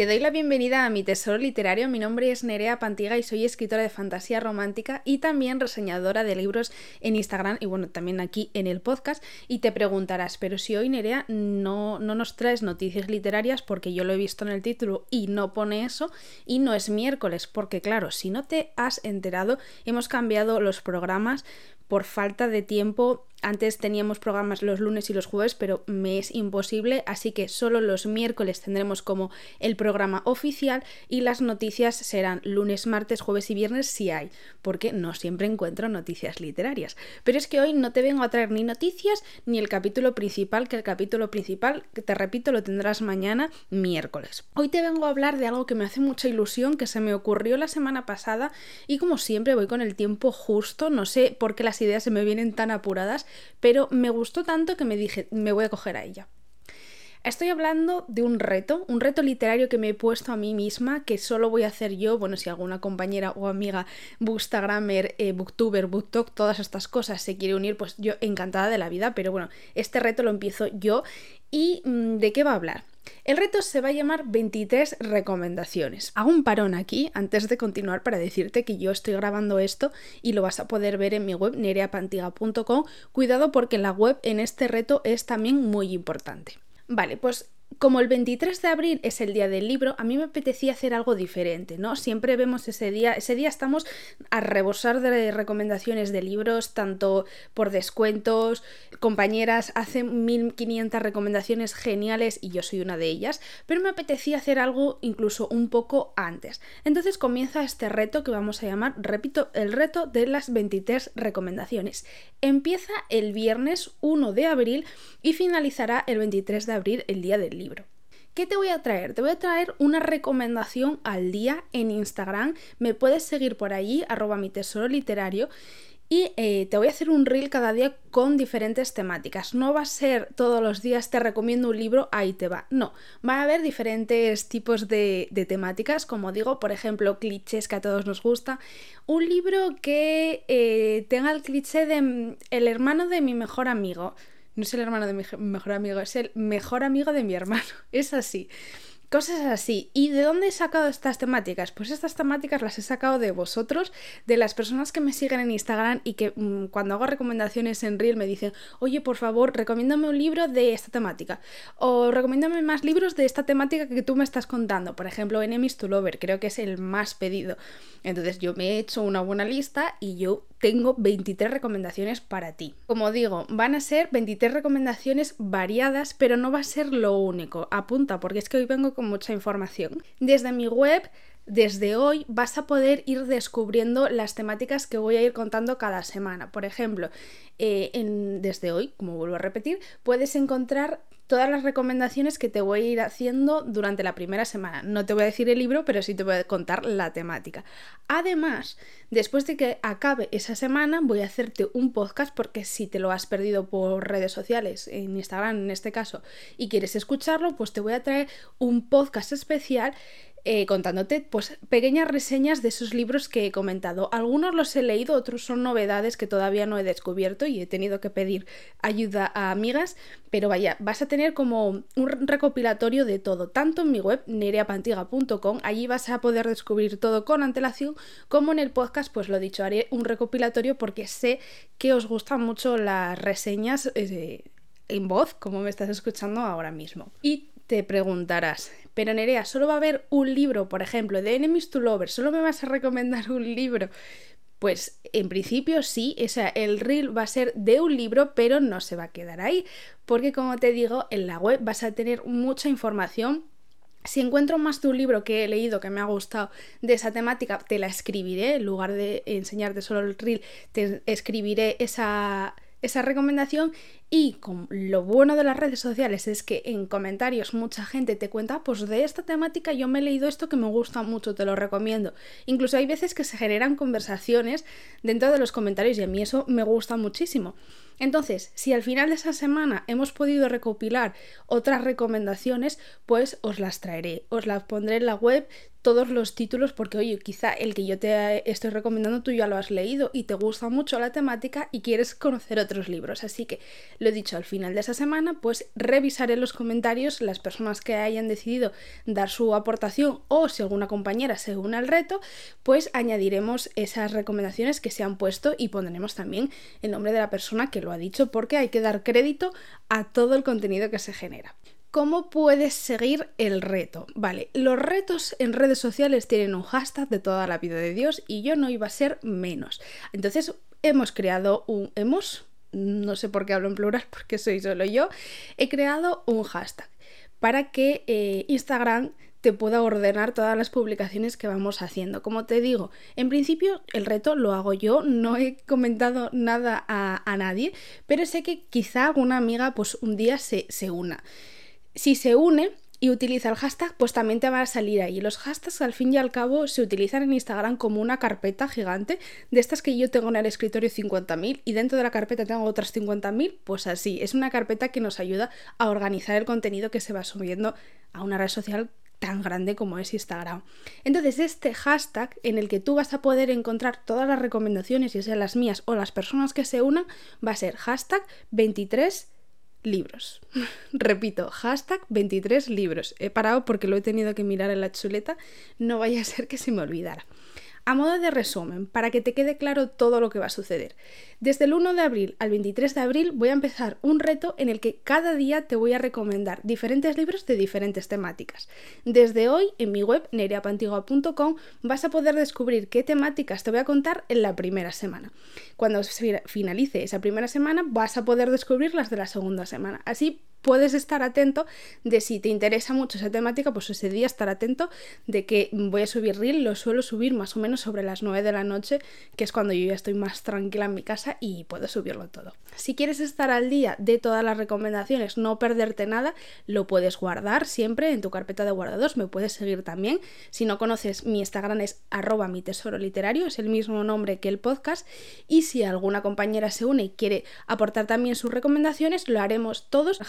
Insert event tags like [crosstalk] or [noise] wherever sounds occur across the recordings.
Te doy la bienvenida a mi tesoro literario. Mi nombre es Nerea Pantiga y soy escritora de fantasía romántica y también reseñadora de libros en Instagram y bueno, también aquí en el podcast. Y te preguntarás, pero si hoy Nerea no, no nos traes noticias literarias porque yo lo he visto en el título y no pone eso y no es miércoles, porque claro, si no te has enterado, hemos cambiado los programas por falta de tiempo antes teníamos programas los lunes y los jueves, pero me es imposible, así que solo los miércoles tendremos como el programa oficial y las noticias serán lunes, martes, jueves y viernes si hay, porque no siempre encuentro noticias literarias. Pero es que hoy no te vengo a traer ni noticias ni el capítulo principal, que el capítulo principal, te repito, lo tendrás mañana miércoles. Hoy te vengo a hablar de algo que me hace mucha ilusión, que se me ocurrió la semana pasada y como siempre voy con el tiempo justo, no sé por qué las ideas se me vienen tan apuradas, pero me gustó tanto que me dije, me voy a coger a ella. Estoy hablando de un reto, un reto literario que me he puesto a mí misma, que solo voy a hacer yo, bueno, si alguna compañera o amiga, bookstagrammer, eh, booktuber, booktalk, todas estas cosas se quiere unir, pues yo encantada de la vida, pero bueno, este reto lo empiezo yo. ¿Y mm, de qué va a hablar? El reto se va a llamar 23 recomendaciones. Hago un parón aquí antes de continuar para decirte que yo estoy grabando esto y lo vas a poder ver en mi web nereapantiga.com. Cuidado porque la web en este reto es también muy importante. Vale, pues como el 23 de abril es el día del libro, a mí me apetecía hacer algo diferente, ¿no? Siempre vemos ese día, ese día estamos a rebosar de recomendaciones de libros, tanto por descuentos, compañeras hacen 1500 recomendaciones geniales y yo soy una de ellas, pero me apetecía hacer algo incluso un poco antes. Entonces comienza este reto que vamos a llamar, repito, el reto de las 23 recomendaciones. Empieza el viernes 1 de abril y finalizará el 23 de abril, el día del libro. ¿Qué te voy a traer? Te voy a traer una recomendación al día en Instagram. Me puedes seguir por allí, arroba mi tesoro literario. Y eh, te voy a hacer un reel cada día con diferentes temáticas. No va a ser todos los días te recomiendo un libro, ahí te va. No, va a haber diferentes tipos de, temáticas, como digo, por ejemplo, clichés que a todos nos gusta. Un libro que eh, tenga el cliché de mm, el hermano de mi mejor amigo no es el hermano de mi mejor amigo, es el mejor amigo de mi hermano. [laughs] Es así. Cosas así. ¿Y de dónde he sacado estas temáticas? Pues estas temáticas las he sacado de vosotros, de las personas que me siguen en Instagram y que mm, cuando hago recomendaciones en Reel me dicen, oye, por favor, recomiéndame un libro de esta temática. O recomiéndame más libros de esta temática que tú me estás contando. Por ejemplo, Enemies to Lover, creo que es el más pedido. Entonces yo me he hecho una buena lista y yo tengo 23 recomendaciones para ti. Como digo, van a ser 23 recomendaciones variadas, pero no va a ser lo único. Apunta, porque es que hoy vengo mucha información. Desde mi web desde hoy vas a poder ir descubriendo las temáticas que voy a ir contando cada semana. Por ejemplo, eh, desde hoy, como vuelvo a repetir, puedes encontrar todas las recomendaciones que te voy a ir haciendo durante la primera semana. No te voy a decir el libro, pero sí te voy a contar la temática. Además, después de que acabe esa semana, voy a hacerte un podcast porque si te lo has perdido por redes sociales, en Instagram en este caso, y quieres escucharlo, pues te voy a traer un podcast especial eh, contándote pues pequeñas reseñas de esos libros que he comentado. Algunos los he leído, otros son novedades que todavía no he descubierto y he tenido que pedir ayuda a amigas, pero vaya, vas a tener como un recopilatorio de todo, tanto en mi web nereapantiga.com, allí vas a poder descubrir todo con antelación, como en el podcast, pues lo dicho, haré un recopilatorio porque sé que os gustan mucho las reseñas eh, en voz, como me estás escuchando ahora mismo. Y te preguntarás, pero Nerea, solo va a haber un libro, por ejemplo, de Enemies to Lovers, solo me vas a recomendar un libro. Pues en principio sí, o sea, el reel va a ser de un libro, pero no se va a quedar ahí, porque como te digo, en la web vas a tener mucha información si encuentro más de un libro que he leído que me ha gustado de esa temática, te la escribiré. En lugar de enseñarte solo el reel, te escribiré esa, esa recomendación y con lo bueno de las redes sociales es que en comentarios mucha gente te cuenta, pues de esta temática yo me he leído esto que me gusta mucho, te lo recomiendo. Incluso hay veces que se generan conversaciones dentro de los comentarios y a mí eso me gusta muchísimo. Entonces, si al final de esa semana hemos podido recopilar otras recomendaciones, pues os las traeré, os las pondré en la web todos los títulos porque oye, quizá el que yo te estoy recomendando tú ya lo has leído y te gusta mucho la temática y quieres conocer otros libros. Así que Lo he dicho, al final de esa semana, pues revisaré los comentarios, las personas que hayan decidido dar su aportación o si alguna compañera se une al reto, pues añadiremos esas recomendaciones que se han puesto y pondremos también el nombre de la persona que lo ha dicho porque hay que dar crédito a todo el contenido que se genera. ¿Cómo puedes seguir el reto? Vale, los retos en redes sociales tienen un hashtag de toda la vida de Dios y yo no iba a ser menos. Entonces hemos creado un... hemos... no sé por qué hablo en plural [laughs] porque soy solo yo. He creado un hashtag para que eh, Instagram te pueda ordenar todas las publicaciones que vamos haciendo. Como te digo, en principio el reto lo hago yo, no he comentado nada a, a nadie, pero sé que quizá alguna amiga pues un día se, se una. Si se une y utiliza el hashtag, pues también te va a salir ahí. Los hashtags al fin y al cabo se utilizan en Instagram como una carpeta gigante, de estas que yo tengo en el escritorio 50.000 y dentro de la carpeta tengo otras 50.000, pues así, es una carpeta que nos ayuda a organizar el contenido que se va subiendo a una red social tan grande como es Instagram. Entonces, este hashtag en el que tú vas a poder encontrar todas las recomendaciones, ya sean las mías o las personas que se unan, va a ser hashtag 23 libros. [laughs] Repito, hashtag 23 libros. He parado porque lo he tenido que mirar en la chuleta, no vaya a ser que se me olvidara. A modo de resumen, para que te quede claro todo lo que va a suceder. Desde el 1 de abril al 23 de abril voy a empezar un reto en el que cada día te voy a recomendar diferentes libros de diferentes temáticas. Desde hoy, en mi web nereapantigua.com vas a poder descubrir qué temáticas te voy a contar en la primera semana. Cuando finalice esa primera semana vas a poder descubrir las de la segunda semana. Así puedes estar atento de si te interesa mucho esa temática, pues ese día estar atento de que voy a subir reel, lo suelo subir más o menos sobre las 9 de la noche, que es cuando yo ya estoy más tranquila en mi casa y puedo subirlo todo. Si quieres estar al día de todas las recomendaciones, no perderte nada, lo puedes guardar siempre en tu carpeta de guardados, me puedes seguir también. Si no conoces, mi Instagram es arroba mi tesoro literario, es el mismo nombre que el podcast, y si alguna compañera se une y quiere aportar también sus recomendaciones, lo haremos todos.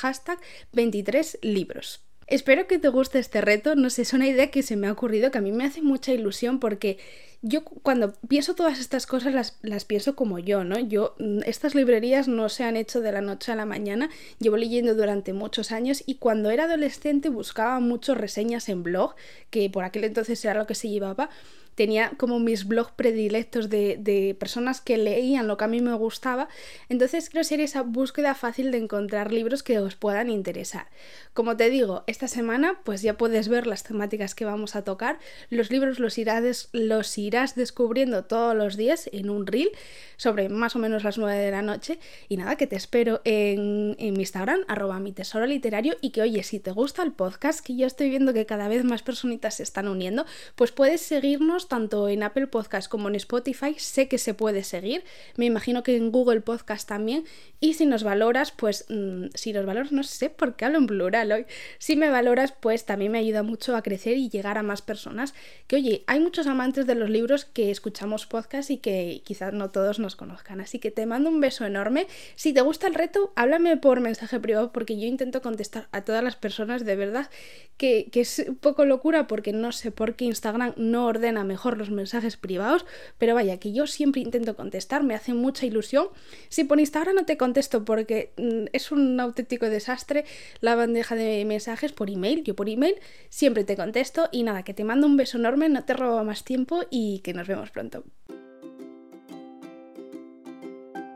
23 libros. Espero que te guste este reto, no sé, es una idea que se me ha ocurrido que a mí me hace mucha ilusión porque yo cuando pienso todas estas cosas las, las, pienso como yo, ¿no? Yo, mm, estas librerías no se han hecho de la noche a la mañana, llevo leyendo durante muchos años y cuando era adolescente buscaba muchas reseñas en blog, que por aquel entonces era lo que se llevaba, tenía como mis blogs predilectos de, personas que leían lo que a mí me gustaba, entonces quiero ser esa búsqueda fácil de encontrar libros que os puedan interesar. Como te digo, esta semana pues ya puedes ver las temáticas que vamos a tocar, los libros los irás, los irás descubriendo todos los días en un reel sobre más o menos las 9 de la noche. Y nada, que te espero en, en mi Instagram, arroba mi tesoro literario y que oye, si te gusta el podcast, que yo estoy viendo que cada vez más personitas se están uniendo, pues puedes seguirnos tanto en Apple Podcast como en Spotify. Sé que se puede seguir. Me imagino que en Google Podcast también. Y si nos valoras, pues mm, si nos valoras, no sé por qué hablo en plural hoy. Si me valoras, pues también me ayuda mucho a crecer y llegar a más personas. Que oye, hay muchos amantes de los libros que escuchamos podcast y que quizás no todos nos conozcan. Así que te mando un beso enorme. Si te gusta el reto, háblame por mensaje privado porque yo intento contestar a todas las personas de verdad que, que es un poco locura porque no sé por qué Instagram no ordena mejor los mensajes privados, pero vaya, que yo siempre intento contestar, me hace mucha ilusión. Si por Instagram no te contesto porque mm, es un auténtico desastre la bandeja de mensajes por email, yo por email siempre te contesto y nada, que te mando un beso enorme, no te robo más tiempo y que nos vemos pronto.